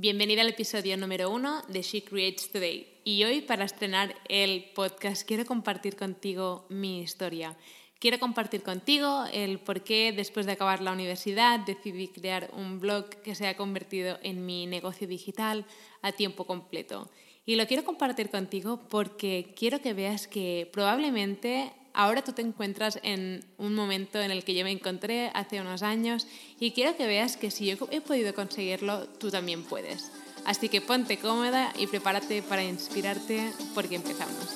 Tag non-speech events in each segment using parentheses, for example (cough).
Bienvenida al episodio número uno de She Creates Today. Y hoy, para estrenar el podcast, quiero compartir contigo mi historia. Quiero compartir contigo el por qué después de acabar la universidad decidí crear un blog que se ha convertido en mi negocio digital a tiempo completo. Y lo quiero compartir contigo porque quiero que veas que probablemente ahora tú te encuentras en un momento en el que yo me encontré hace unos años y quiero que veas que si yo he podido conseguirlo, tú también puedes. Así que ponte cómoda y prepárate para inspirarte porque empezamos.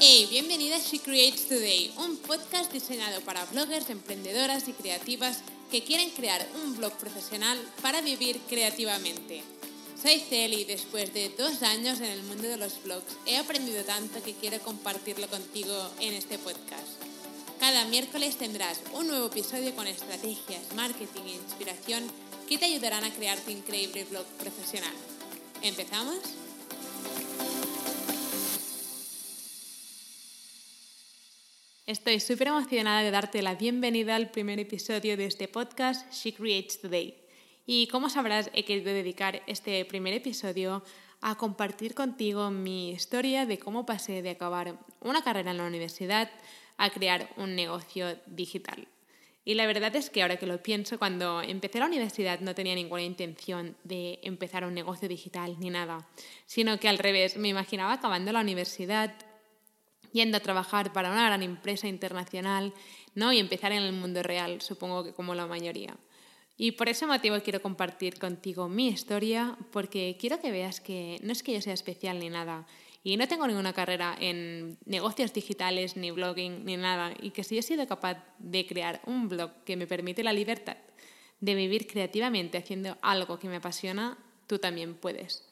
Hey, bienvenida a She Creates Today, un podcast diseñado para bloggers, emprendedoras y creativas que quieren crear un blog profesional para vivir creativamente. Soy Celi y después de dos años en el mundo de los blogs he aprendido tanto que quiero compartirlo contigo en este podcast. Cada miércoles tendrás un nuevo episodio con estrategias, marketing e inspiración que te ayudarán a crear tu increíble blog profesional. ¿Empezamos? Estoy súper emocionada de darte la bienvenida al primer episodio de este podcast She Creates Today. Y como sabrás, he querido dedicar este primer episodio a compartir contigo mi historia de cómo pasé de acabar una carrera en la universidad a crear un negocio digital. Y la verdad es que ahora que lo pienso, cuando empecé la universidad no tenía ninguna intención de empezar un negocio digital ni nada, sino que al revés, me imaginaba acabando la universidad, yendo a trabajar para una gran empresa internacional, ¿no? y empezar en el mundo real, supongo que como la mayoría. Y por ese motivo quiero compartir contigo mi historia, porque quiero que veas que no es que yo sea especial ni nada, y no tengo ninguna carrera en negocios digitales, ni blogging, ni nada, y que si he sido capaz de crear un blog que me permite la libertad de vivir creativamente haciendo algo que me apasiona, tú también puedes.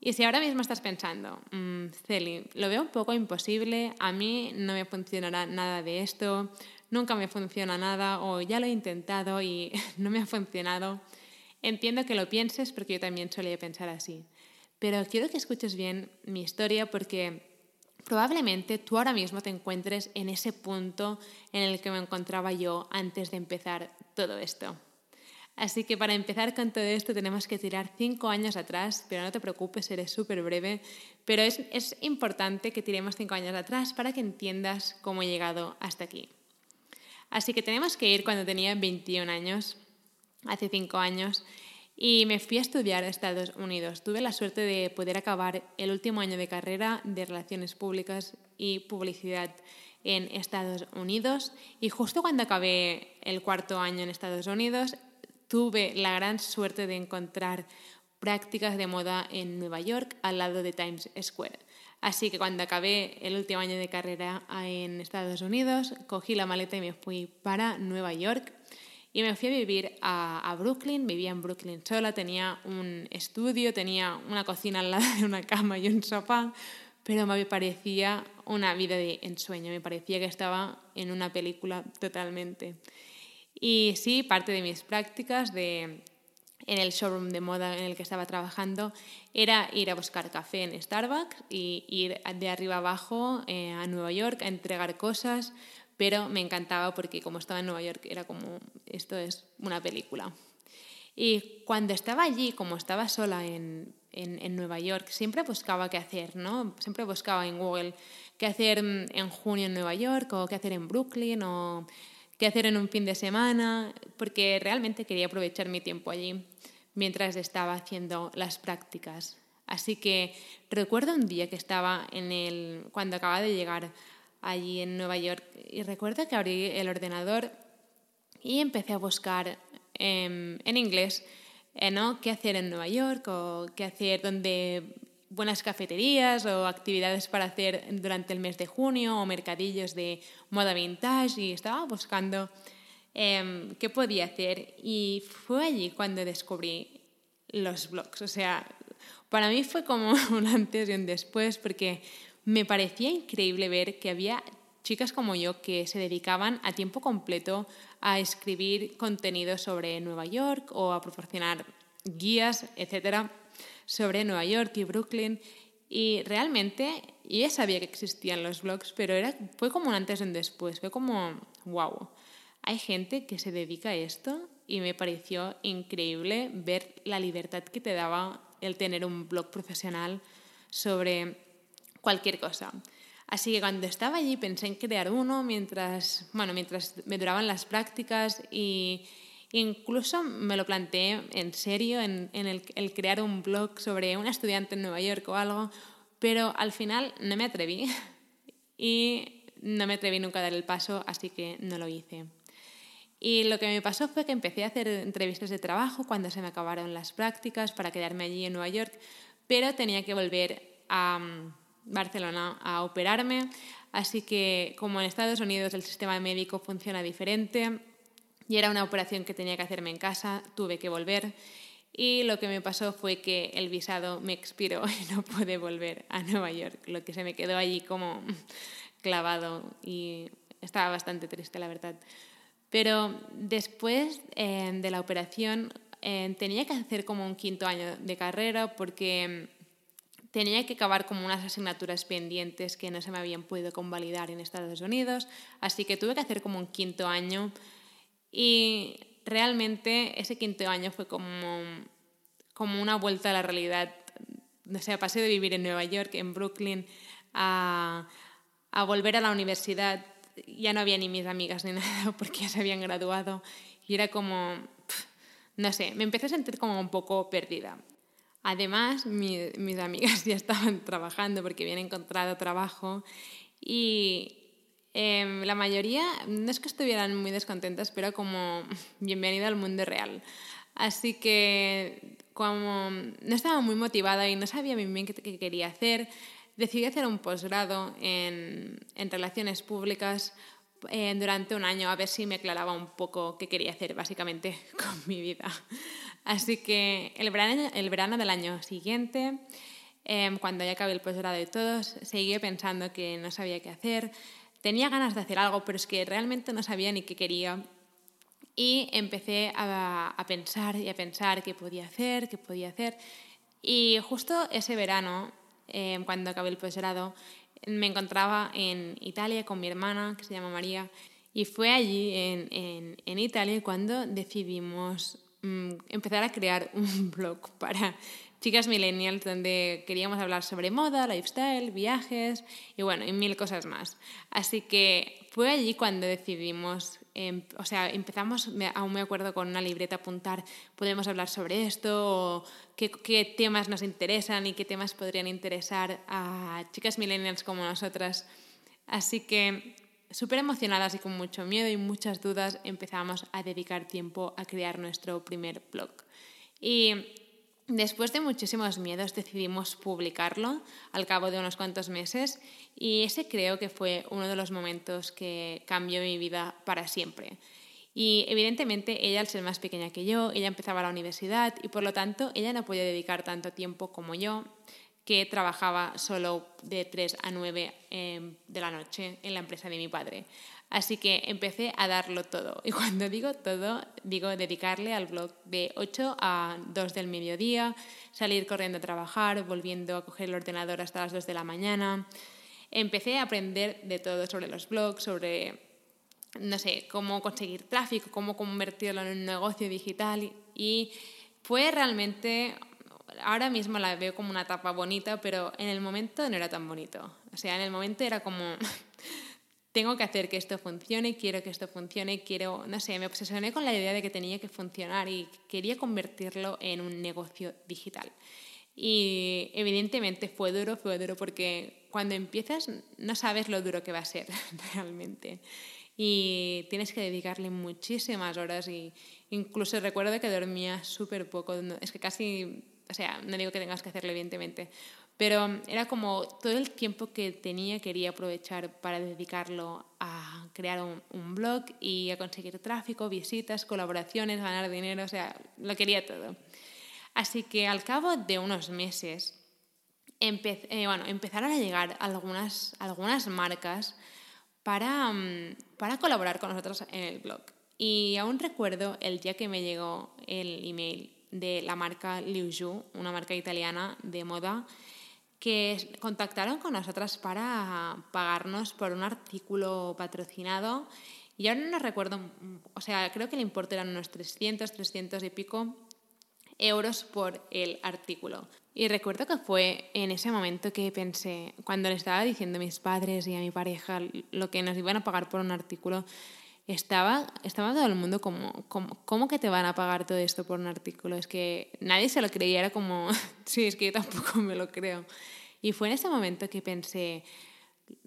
Y si ahora mismo estás pensando, mmm, Celi, lo veo un poco imposible, a mí no me funcionará nada de esto, nunca me funciona nada o ya lo he intentado y (laughs) no me ha funcionado. Entiendo que lo pienses porque yo también solía pensar así. Pero quiero que escuches bien mi historia porque probablemente tú ahora mismo te encuentres en ese punto en el que me encontraba yo antes de empezar todo esto. Así que para empezar con todo esto tenemos que tirar cinco años atrás, pero no te preocupes, seré súper breve, pero es, es importante que tiremos cinco años atrás para que entiendas cómo he llegado hasta aquí. Así que tenemos que ir cuando tenía 21 años, hace 5 años, y me fui a estudiar a Estados Unidos. Tuve la suerte de poder acabar el último año de carrera de Relaciones Públicas y Publicidad en Estados Unidos y justo cuando acabé el cuarto año en Estados Unidos tuve la gran suerte de encontrar prácticas de moda en Nueva York al lado de Times Square. Así que cuando acabé el último año de carrera en Estados Unidos, cogí la maleta y me fui para Nueva York. Y me fui a vivir a, Brooklyn, vivía en Brooklyn sola, tenía un estudio, tenía una cocina al lado de una cama y un sofá, pero me parecía una vida de ensueño, me parecía que estaba en una película totalmente. Y sí, parte de mis prácticas de en el showroom de moda en el que estaba trabajando era ir a buscar café en Starbucks y ir de arriba abajo eh, a Nueva York a entregar cosas, pero me encantaba porque como estaba en Nueva York era como, esto es una película. Y cuando estaba allí, como estaba sola en, en, en Nueva York, siempre buscaba qué hacer, ¿no? Siempre buscaba en Google qué hacer en junio en Nueva York o qué hacer en Brooklyn o qué hacer en un fin de semana, porque realmente quería aprovechar mi tiempo allí mientras estaba haciendo las prácticas. Así que recuerdo un día que estaba en el, cuando acababa de llegar allí en Nueva York y recuerdo que abrí el ordenador y empecé a buscar en inglés eh, ¿no? qué hacer en Nueva York o qué hacer donde buenas cafeterías o actividades para hacer durante el mes de junio o mercadillos de moda vintage y estaba buscando em, qué podía hacer y fue allí cuando descubrí los blogs. O sea, para mí fue como (laughs) un antes y un después porque me parecía increíble ver que había chicas como yo que se dedicaban a tiempo completo a escribir contenido sobre Nueva York o a proporcionar guías, etcétera, sobre Nueva York y Brooklyn. Y realmente, yo ya sabía que existían los blogs, pero era, fue como un antes y un después, fue como, wow. hay gente que se dedica a esto y me pareció increíble ver la libertad que te daba el tener un blog profesional sobre cualquier cosa. Así que cuando estaba allí pensé en crear uno mientras, bueno, mientras me duraban las prácticas y incluso me lo planteé en serio, en, el, crear un blog sobre una estudiante en Nueva York o algo, pero al final no me atreví (laughs) y no me atreví nunca a dar el paso, así que no lo hice. Y lo que me pasó fue que empecé a hacer entrevistas de trabajo cuando se me acabaron las prácticas para quedarme allí en Nueva York, pero tenía que volver a mm, Barcelona a operarme. Así que como en Estados Unidos el sistema médico funciona diferente y era una operación que tenía que hacerme en casa, tuve que volver. Y lo que me pasó fue que el visado me expiró (laughs) y no pude volver a Nueva York, lo que se me quedó allí como clavado y estaba bastante triste, la verdad. Pero después eh, de la operación eh, tenía que hacer como un quinto año de carrera porque tenía que acabar como unas asignaturas pendientes que no se me habían podido convalidar en Estados Unidos, así que tuve que hacer como un quinto año y realmente ese quinto año fue como, como una vuelta a la realidad. O sea, pasé de vivir en Nueva York, en Brooklyn, a, a volver a la universidad ya no había ni mis amigas ni (laughs) nada porque ya se habían graduado y era como, no sé, me empecé a sentir como un poco perdida. Además, mis amigas (laughs) ya estaban trabajando porque habían encontrado trabajo y em, la mayoría, no es que estuvieran muy descontentas, pero como (laughs) bienvenida al mundo real. Así que como no estaba muy motivada y no sabía muy bien qué quería hacer, decidí hacer un posgrado en, en, relaciones públicas eh, durante un año a ver si me aclaraba un poco qué quería hacer básicamente (laughs) con mi vida. Así que el verano, el verano del año siguiente, em, cuando ya acabé el posgrado y todo, seguí pensando que no sabía qué hacer. Tenía ganas de hacer algo, pero es que realmente no sabía ni qué quería. Y empecé a, a pensar y a pensar qué podía hacer, qué podía hacer. Y justo ese verano Em, cuando acabé el posgrado, me encontraba en Italia con mi hermana, que se llama María, y fue allí en, en, Italia cuando decidimos mm, empezar a crear un (laughs) blog para chicas millennials donde queríamos hablar sobre moda, lifestyle, viajes y bueno, y mil cosas más. Así que fue allí cuando decidimos Em, o sea, empezamos, aún me acuerdo con una libreta apuntar, podemos hablar sobre esto, o qué, qué, temas nos interesan y qué temas podrían interesar a chicas millennials como nosotras. Así que súper emocionadas y con mucho miedo y muchas dudas empezamos a dedicar tiempo a crear nuestro primer blog. Y Después de muchísimos miedos decidimos publicarlo al cabo de unos cuantos meses y ese creo que fue uno de los momentos que cambió mi vida para siempre. Y evidentemente ella, al ser más pequeña que yo, ella empezaba la universidad y por lo tanto ella no podía dedicar tanto tiempo como yo, que trabajaba solo de 3 a 9 eh, de la noche en la empresa de mi padre. Así que empecé a darlo todo. Y cuando digo todo, digo dedicarle al blog de 8 a 2 del mediodía, salir corriendo a trabajar, volviendo a coger el ordenador hasta las 2 de la mañana. Empecé a aprender de todo sobre los blogs, sobre, no sé, cómo conseguir tráfico, cómo convertirlo en un negocio digital. Y fue realmente, ahora mismo la veo como una etapa bonita, pero en el momento no era tan bonito. O sea, en el momento era como (laughs) tengo que hacer que esto funcione, quiero que esto funcione, quiero, no sé, me obsesioné con la idea de que tenía que funcionar y quería convertirlo en un negocio digital. Y evidentemente fue duro, fue duro porque cuando empiezas no sabes lo duro que va a ser (laughs) realmente. Y tienes que dedicarle muchísimas horas y incluso recuerdo que dormía súper poco, es que casi, o sea, no digo que tengas que hacerlo evidentemente, pero era como todo el tiempo que tenía quería aprovechar para dedicarlo a crear un, blog y a conseguir tráfico, visitas, colaboraciones, ganar dinero, o sea, lo quería todo. Así que al cabo de unos meses eh, bueno, empezaron a llegar algunas, algunas marcas para, mm, para colaborar con nosotros en el blog. Y aún recuerdo el día que me llegó el email de la marca Liu Zhu, una marca italiana de moda, que contactaron con nosotras para pagarnos por un artículo patrocinado Y ahora no recuerdo, o sea, creo que el importe eran unos 300, 300 y pico euros por el artículo. Y recuerdo que fue en ese momento que pensé, cuando le estaba diciendo a mis padres y a mi pareja lo que nos iban a pagar por un artículo, estaba, estaba todo el mundo como, como, ¿cómo que te van a pagar todo esto por un artículo? Es que nadie se lo creía, era como, (laughs) sí, es que yo tampoco me lo creo. Y fue en ese momento que pensé,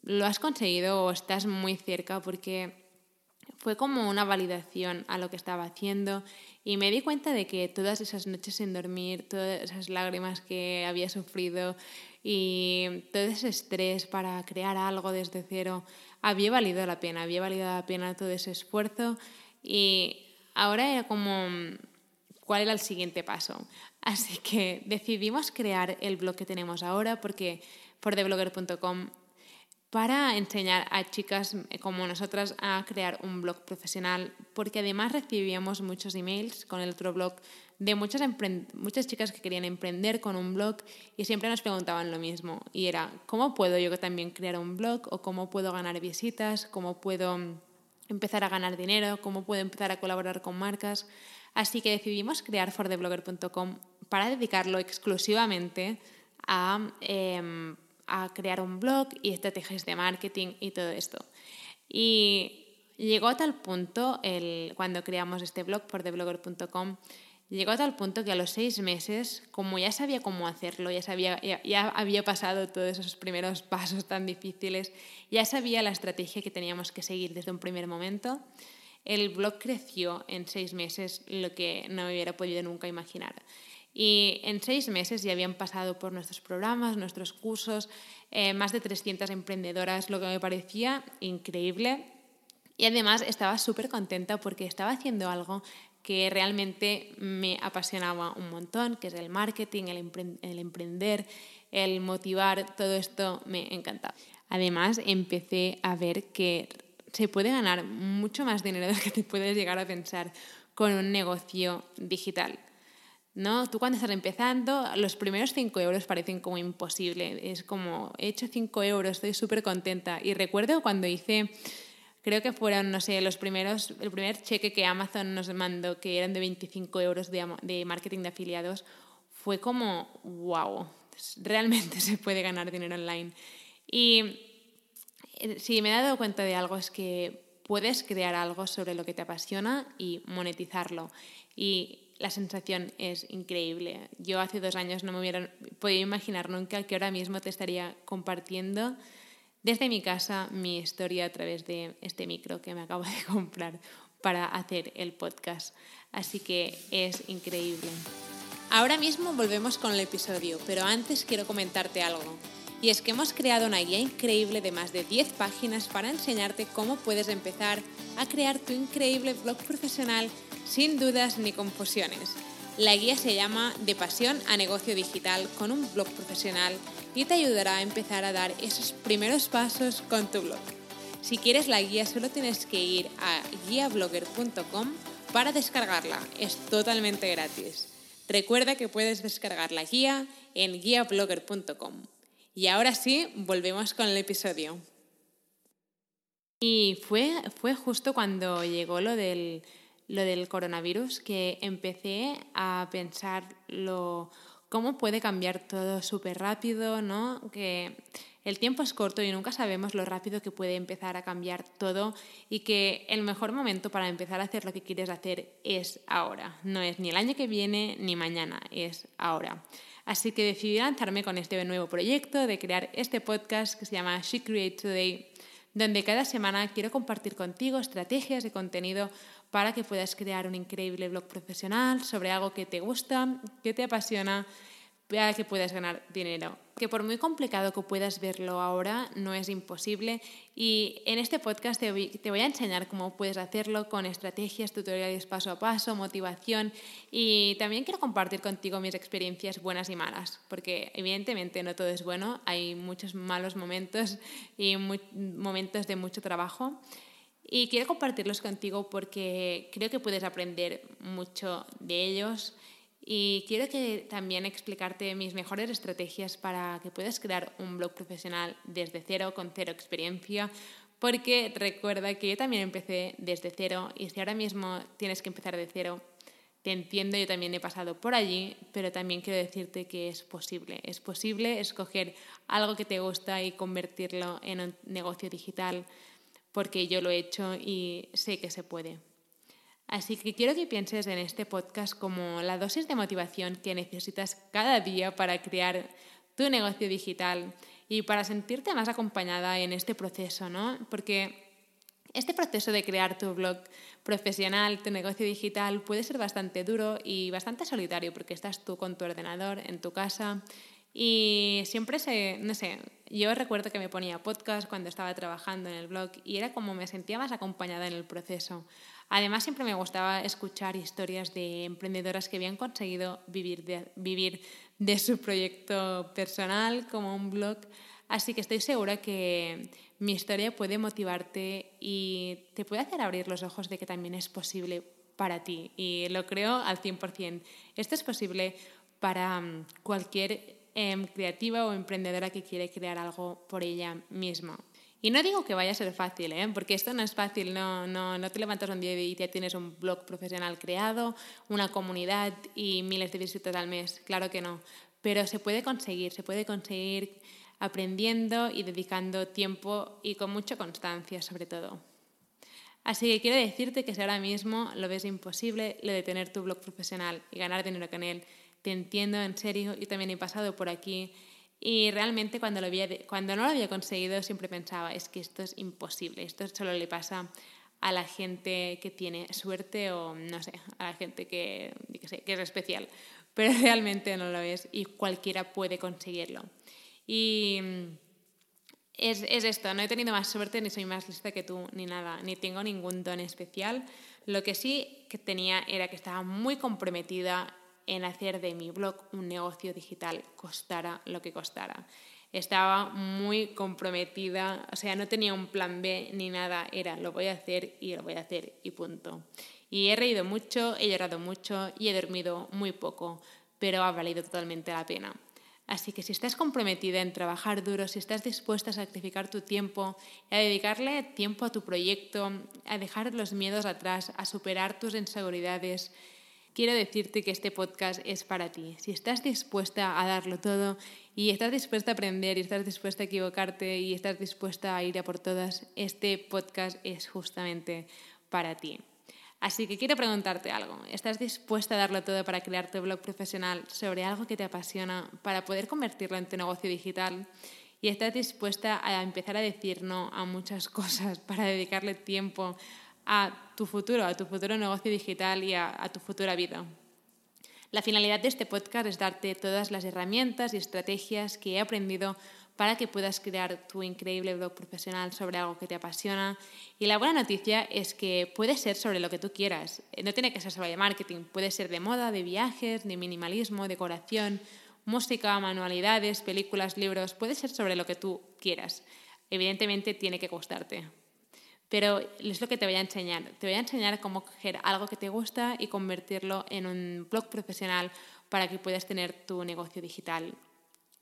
lo has conseguido o estás muy cerca porque fue como una validación a lo que estaba haciendo y me di cuenta de que todas esas noches sin dormir, todas esas lágrimas que había sufrido y todo ese estrés para crear algo desde cero había valido la pena, había valido la pena todo ese esfuerzo y ahora era como cuál era el siguiente paso. Así que decidimos crear el blog que tenemos ahora porque por theblogger.com para enseñar a chicas como nosotras a crear un blog profesional, porque además recibíamos muchos emails con el otro blog de muchas, muchas chicas que querían emprender con un blog y siempre nos preguntaban lo mismo. Y era, ¿cómo puedo yo también crear un blog? ¿O cómo puedo ganar visitas? ¿Cómo puedo empezar a ganar dinero? ¿Cómo puedo empezar a colaborar con marcas? Así que decidimos crear fortheblogger.com para dedicarlo exclusivamente a... Em, a crear un blog y estrategias de marketing y todo esto. Y llegó a tal punto, el, cuando creamos este blog por theblogger.com, llegó a tal punto que a los seis meses, como ya sabía cómo hacerlo, ya, sabía, ya, había pasado todos esos primeros (laughs) pasos tan difíciles, ya sabía la estrategia que teníamos que seguir desde un primer momento, el blog creció en seis meses lo que no me hubiera podido nunca imaginar. Y en seis meses ya habían pasado por nuestros programas, nuestros cursos, eh, más de 300 emprendedoras, lo que me parecía increíble. Y además estaba súper contenta porque estaba haciendo algo que realmente me apasionaba un montón, que es el marketing, el, el emprender, el motivar, todo esto me encantaba. Además, empecé a ver que se puede ganar mucho más dinero de lo que te puedes llegar a pensar con un negocio digital. ¿No? Tú cuando estás empezando, los primeros 5 euros parecen como imposible. Es como, he hecho 5 euros, estoy súper contenta. Y recuerdo cuando hice, creo que fueron, no sé, los primeros, el primer cheque que Amazon nos mandó, que eran de 25 euros de, de marketing de afiliados, fue como, wow, realmente (laughs) se puede ganar dinero online. Y eh, si me he dado cuenta de algo es que puedes crear algo sobre lo que te apasiona y monetizarlo. Y la sensación es increíble. Yo hace dos años no me hubiera podido imaginar nunca que ahora mismo te estaría compartiendo desde mi casa mi historia a través de este micro que me acabo de (laughs) comprar para hacer el podcast. Así que es increíble. Ahora mismo volvemos con el episodio, pero antes quiero comentarte algo. Y es que hemos creado una guía increíble de más de 10 páginas para enseñarte cómo puedes empezar a crear tu increíble blog profesional sin dudas ni confusiones. La guía se llama De pasión a negocio digital con un blog profesional y te ayudará a empezar a dar esos primeros pasos con tu blog. Si quieres la guía solo tienes que ir a guiablogger.com para descargarla. Es totalmente gratis. Recuerda que puedes descargar la guía en guiablogger.com. Y ahora sí, volvemos con el episodio. Y fue, fue justo cuando llegó lo del lo del coronavirus que empecé a pensar lo, cómo puede cambiar todo súper rápido, ¿no? Que el tiempo es corto y nunca sabemos lo rápido que puede empezar a cambiar todo y que el mejor momento para empezar a hacer lo que quieres hacer es ahora. No es ni el año que viene ni mañana, es ahora. Así que decidí lanzarme con este nuevo proyecto de crear este podcast que se llama She Create Today, donde cada semana quiero compartir contigo estrategias de contenido para que puedas crear un increíble blog profesional sobre algo que te gusta, que te apasiona, para que puedas ganar dinero. Que por muy complicado que puedas verlo ahora, no es imposible. Y en este podcast te voy, a enseñar cómo puedes hacerlo con estrategias, tutoriales paso a paso, motivación. Y también quiero compartir contigo mis experiencias buenas y malas, porque evidentemente no todo es bueno, hay muchos malos momentos y momentos de mucho trabajo. Y quiero compartirlos contigo porque creo que puedes aprender mucho de ellos. Y quiero que también explicarte mis mejores estrategias para que puedas crear un blog profesional desde cero, con cero experiencia, porque recuerda que yo también empecé desde cero y si ahora mismo tienes que empezar de cero, te entiendo, yo también he pasado por allí, pero también quiero decirte que es posible. Es posible escoger algo que te gusta y convertirlo en un negocio digital, porque yo lo he hecho y sé que se puede. Así que quiero que pienses en este podcast como la dosis de motivación que necesitas cada día para crear tu negocio digital y para sentirte más acompañada en este proceso, ¿no? Porque este proceso de crear tu blog profesional, tu negocio digital, puede ser bastante duro y bastante solitario porque estás tú con tu ordenador en tu casa y siempre se, no sé, yo recuerdo que me ponía podcast cuando estaba trabajando en el blog y era como me sentía más acompañada en el proceso. Además, siempre me gustaba escuchar historias de emprendedoras que habían conseguido vivir de, vivir de su proyecto personal como un blog. Así que estoy segura que mi historia puede motivarte y te puede hacer abrir los ojos de que también es posible para ti. Y lo creo al 100%. Esto es posible para mm, cualquier Em, creativa o emprendedora que quiere crear algo por ella misma. Y no digo que vaya a ser fácil, ¿eh? porque esto no es fácil, no, no, no te levantas un día y ya tienes un blog profesional creado, una comunidad y miles de visitas al mes, claro que no, pero se puede conseguir, se puede conseguir aprendiendo y dedicando tiempo y con mucha constancia sobre todo. Así que quiero decirte que si ahora mismo lo ves imposible, lo de tener tu blog profesional y ganar dinero con él, te entiendo en serio, yo también he pasado por aquí y realmente cuando, lo había, cuando no lo había conseguido siempre pensaba, es que esto es imposible, esto solo le pasa a la gente que tiene suerte o no sé, a la gente que, que, que es especial, pero (laughs) realmente no lo es y cualquiera puede conseguirlo. Y es, es, esto, no he tenido más suerte ni soy más lista que tú ni nada, ni tengo ningún don especial. Lo que sí que tenía era que estaba muy comprometida en hacer de mi blog un negocio digital, costara lo que costara. Estaba muy comprometida, o sea, no tenía un plan B ni nada, era lo voy a hacer y lo voy a hacer y punto. Y he reído mucho, he llorado mucho y he dormido muy poco, pero ha valido totalmente la pena. Así que si estás comprometida en trabajar duro, si estás dispuesta a sacrificar tu tiempo, a dedicarle tiempo a tu proyecto, a dejar los miedos atrás, a superar tus inseguridades, quiero decirte que este podcast es para ti. Si estás dispuesta a darlo todo y estás dispuesta a aprender y estás dispuesta a equivocarte y estás dispuesta a ir a por todas, este podcast es justamente para ti. Así que quiero preguntarte algo. ¿Estás dispuesta a darlo todo para crear tu blog profesional sobre algo que te apasiona, para poder convertirlo en tu negocio digital? ¿Y estás dispuesta a empezar a decir no a muchas (laughs) cosas para dedicarle tiempo a tu futuro, a tu futuro negocio digital y a, tu futura vida. La finalidad de este podcast es darte todas las herramientas y estrategias que he aprendido para que puedas crear tu increíble blog profesional sobre algo que te apasiona. Y la buena noticia es que puede ser sobre lo que tú quieras. No tiene que ser sobre marketing, puede ser de moda, de viajes, de minimalismo, decoración, música, manualidades, películas, libros, puede ser sobre lo que tú quieras. Evidentemente tiene que gustarte, pero es lo que te voy a enseñar. Te voy a enseñar cómo coger algo que te gusta y convertirlo en un blog profesional para que puedas tener tu negocio digital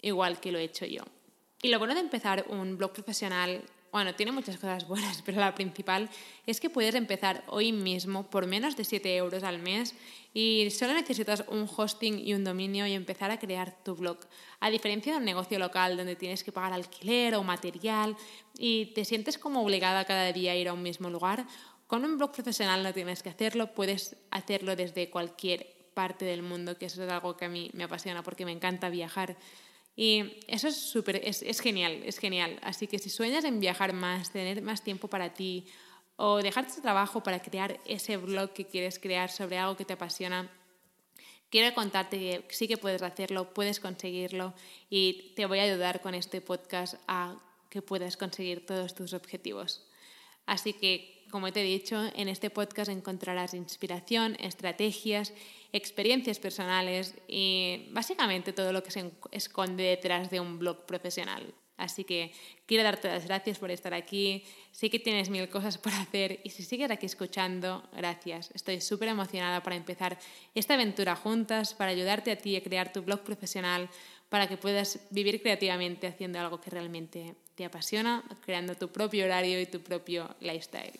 igual que lo he hecho yo. Y lo bueno de empezar un blog profesional bueno, tiene muchas cosas buenas, pero la principal es que puedes empezar hoy mismo por menos de 7 euros al mes y solo necesitas un hosting y un dominio y empezar a crear tu blog. A diferencia de un negocio local donde tienes que pagar alquiler o material y te sientes como obligada cada día a ir a un mismo lugar, con un blog profesional no tienes que hacerlo, puedes hacerlo desde cualquier parte del mundo, que eso es algo que a mí me apasiona porque me encanta viajar y eso es súper, es, es, genial, es genial. Así que si sueñas en viajar más, tener más tiempo para ti o dejar tu trabajo para crear ese blog que quieres crear sobre algo que te apasiona, quiero contarte que sí que puedes hacerlo, puedes conseguirlo y te voy a ayudar con este podcast a que puedas conseguir todos tus objetivos. Así que, como te he dicho, en este podcast encontrarás inspiración, estrategias experiencias personales y básicamente todo lo que se esconde detrás de un blog profesional. Así que quiero darte las gracias por estar aquí. Sé que tienes mil cosas por hacer y si sigues aquí escuchando, gracias. Estoy súper emocionada para empezar esta aventura juntas, para ayudarte a ti a crear tu blog profesional, para que puedas vivir creativamente haciendo algo que realmente te apasiona, creando tu propio horario y tu propio lifestyle.